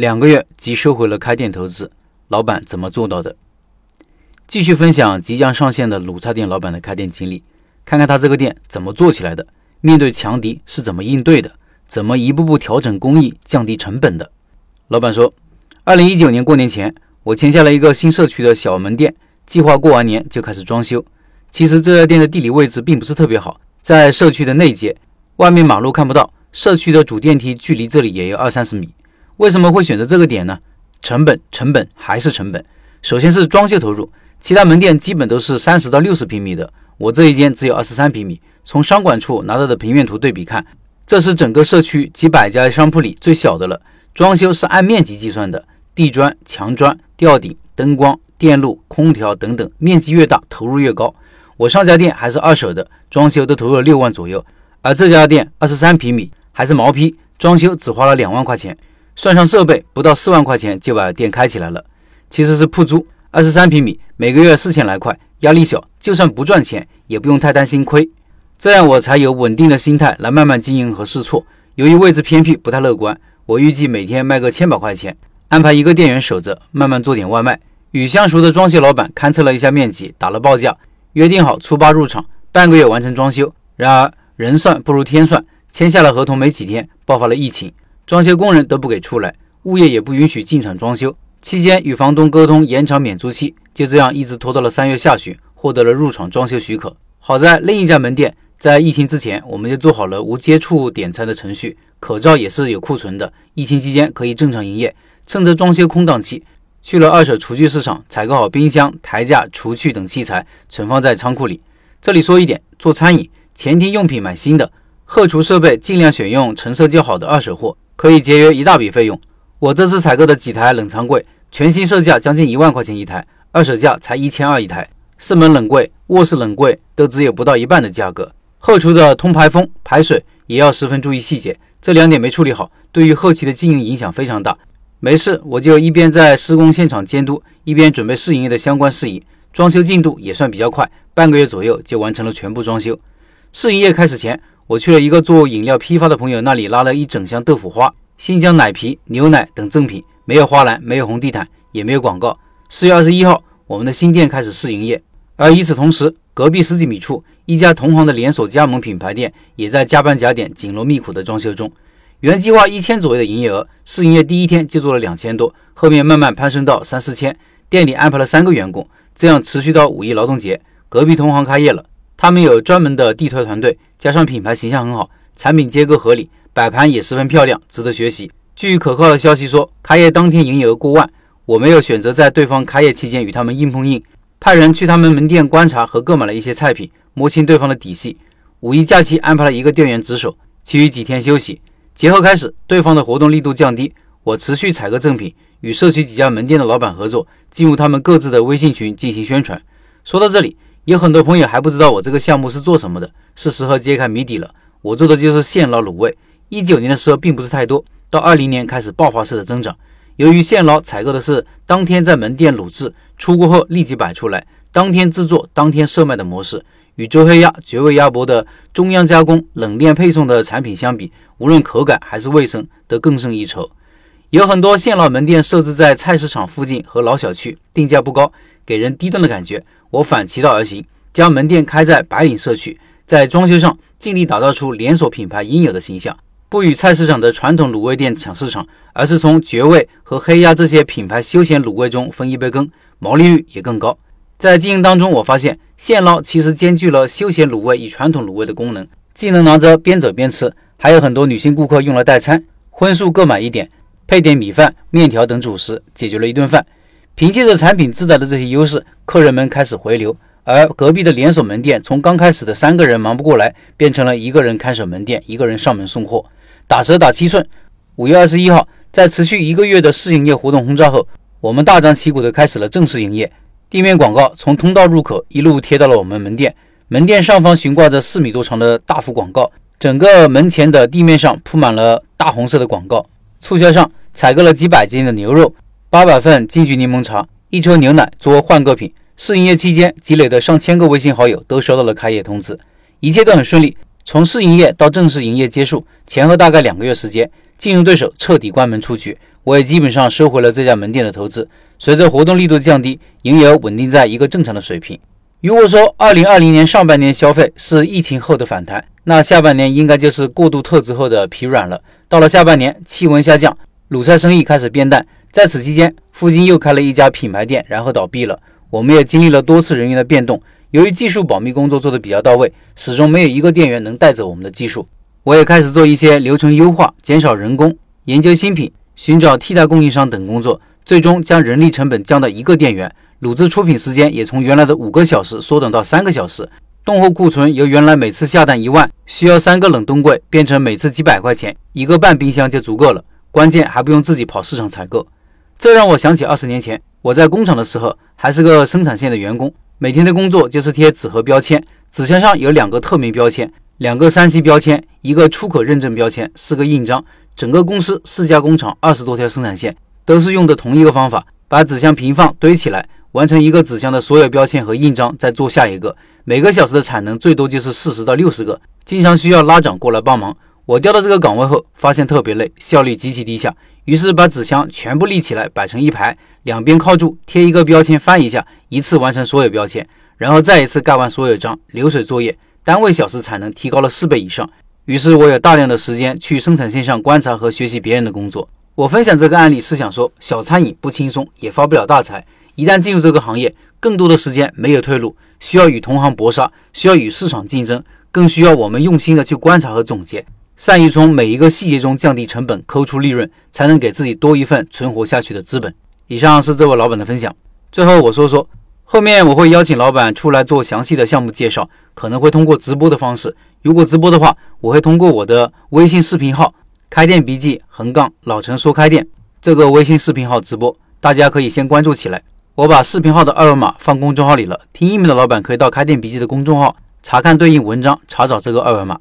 两个月即收回了开店投资，老板怎么做到的？继续分享即将上线的卤菜店老板的开店经历，看看他这个店怎么做起来的，面对强敌是怎么应对的，怎么一步步调整工艺、降低成本的。老板说，二零一九年过年前，我签下了一个新社区的小门店，计划过完年就开始装修。其实这家店的地理位置并不是特别好，在社区的内街，外面马路看不到，社区的主电梯距离这里也有二三十米。为什么会选择这个点呢？成本，成本还是成本。首先是装修投入。其他门店基本都是三十到六十平米的，我这一间只有二十三平米。从商管处拿到的平面图对比看，这是整个社区几百家商铺里最小的了。装修是按面积计算的，地砖、墙砖、吊顶、灯光、电路、空调等等，面积越大，投入越高。我上家店还是二手的，装修都投入了六万左右，而这家店二十三平米，还是毛坯，装修只花了两万块钱，算上设备，不到四万块钱就把店开起来了。其实是铺租。二十三平米，每个月四千来块，压力小，就算不赚钱，也不用太担心亏。这样我才有稳定的心态来慢慢经营和试错。由于位置偏僻，不太乐观，我预计每天卖个千把块钱，安排一个店员守着，慢慢做点外卖。与相熟的装修老板勘测了一下面积，打了报价，约定好初八入场，半个月完成装修。然而人算不如天算，签下了合同没几天，爆发了疫情，装修工人都不给出来，物业也不允许进场装修。期间与房东沟通延长免租期，就这样一直拖到了三月下旬，获得了入场装修许可。好在另一家门店在疫情之前，我们就做好了无接触点餐的程序，口罩也是有库存的，疫情期间可以正常营业。趁着装修空档期，去了二手厨具市场，采购好冰箱、台架、厨具等器材，存放在仓库里。这里说一点，做餐饮前厅用品买新的，后厨设备尽量选用成色较好的二手货，可以节约一大笔费用。我这次采购的几台冷藏柜，全新售价将近一万块钱一台，二手价才一千二一台。四门冷柜、卧室冷柜都只有不到一半的价格。后厨的通排风、排水也要十分注意细节，这两点没处理好，对于后期的经营影响非常大。没事，我就一边在施工现场监督，一边准备试营业的相关事宜。装修进度也算比较快，半个月左右就完成了全部装修。试营业开始前，我去了一个做饮料批发的朋友那里，拉了一整箱豆腐花。新疆奶皮、牛奶等赠品，没有花篮，没有红地毯，也没有广告。四月二十一号，我们的新店开始试营业。而与此同时，隔壁十几米处一家同行的连锁加盟品牌店也在加班加点、紧锣密鼓的装修中。原计划一千左右的营业额，试营业第一天就做了两千多，后面慢慢攀升到三四千。店里安排了三个员工，这样持续到五一劳动节。隔壁同行开业了，他们有专门的地推团队，加上品牌形象很好，产品结构合理。摆盘也十分漂亮，值得学习。据可靠的消息说，开业当天营业额过万。我没有选择在对方开业期间与他们硬碰硬，派人去他们门店观察和购买了一些菜品，摸清对方的底细。五一假期安排了一个店员值守，其余几天休息。节后开始，对方的活动力度降低，我持续采购赠品，与社区几家门店的老板合作，进入他们各自的微信群进行宣传。说到这里，有很多朋友还不知道我这个项目是做什么的，是时候揭开谜底了。我做的就是现捞卤味。一九年的时候并不是太多，到二零年开始爆发式的增长。由于现捞采购的是当天在门店卤制，出锅后立即摆出来，当天制作当天售卖的模式，与周黑鸭、绝味鸭脖的中央加工冷链配送的产品相比，无论口感还是卫生都更胜一筹。有很多现捞门店设置在菜市场附近和老小区，定价不高，给人低端的感觉。我反其道而行，将门店开在白领社区，在装修上尽力打造出连锁品牌应有的形象。不与菜市场的传统卤味店抢市场，而是从绝味和黑鸭这些品牌休闲卤味中分一杯羹，毛利率也更高。在经营当中，我发现现捞其实兼具了休闲卤味与传统卤味的功能，既能拿着边走边吃，还有很多女性顾客用来代餐，荤素各买一点，配点米饭、面条等主食，解决了一顿饭。凭借着产品自带的这些优势，客人们开始回流。而隔壁的连锁门店从刚开始的三个人忙不过来，变成了一个人看守门店，一个人上门送货。打折打七寸。五月二十一号，在持续一个月的试营业活动轰炸后，我们大张旗鼓地开始了正式营业。地面广告从通道入口一路贴到了我们门店，门店上方悬挂着四米多长的大幅广告，整个门前的地面上铺满了大红色的广告。促销上采购了几百斤的牛肉，八百份金桔柠檬茶，一车牛奶作为换购品。试营业期间积累的上千个微信好友都收到了开业通知，一切都很顺利。从试营业到正式营业结束，前后大概两个月时间，竞争对手彻底关门出局，我也基本上收回了这家门店的投资。随着活动力度降低，营业额稳定在一个正常的水平。如果说二零二零年上半年消费是疫情后的反弹，那下半年应该就是过度透支后的疲软了。到了下半年，气温下降，卤菜生意开始变淡。在此期间，附近又开了一家品牌店，然后倒闭了。我们也经历了多次人员的变动。由于技术保密工作做得比较到位，始终没有一个店员能带走我们的技术。我也开始做一些流程优化，减少人工，研究新品，寻找替代供应商等工作，最终将人力成本降到一个店员。卤制出品时间也从原来的五个小时缩短到三个小时，冻货库存由原来每次下单一万需要三个冷冻柜，变成每次几百块钱一个半冰箱就足够了，关键还不用自己跑市场采购。这让我想起二十年前我在工厂的时候，还是个生产线的员工，每天的工作就是贴纸和标签，纸箱上有两个透明标签，两个三 C 标签，一个出口认证标签，四个印章。整个公司四家工厂，二十多条生产线，都是用的同一个方法，把纸箱平放堆起来。完成一个纸箱的所有标签和印章，再做下一个。每个小时的产能最多就是四十到六十个，经常需要拉长过来帮忙。我调到这个岗位后，发现特别累，效率极其低下。于是把纸箱全部立起来，摆成一排，两边靠住，贴一个标签，翻一下，一次完成所有标签，然后再一次盖完所有章，流水作业，单位小时产能提高了四倍以上。于是我有大量的时间去生产线上观察和学习别人的工作。我分享这个案例是想说，小餐饮不轻松，也发不了大财。一旦进入这个行业，更多的时间没有退路，需要与同行搏杀，需要与市场竞争，更需要我们用心的去观察和总结，善于从每一个细节中降低成本，抠出利润，才能给自己多一份存活下去的资本。以上是这位老板的分享。最后我说说，后面我会邀请老板出来做详细的项目介绍，可能会通过直播的方式。如果直播的话，我会通过我的微信视频号“开店笔记横杠老陈说开店”这个微信视频号直播，大家可以先关注起来。我把视频号的二维码放公众号里了，听音频的老板可以到开店笔记的公众号查看对应文章，查找这个二维码。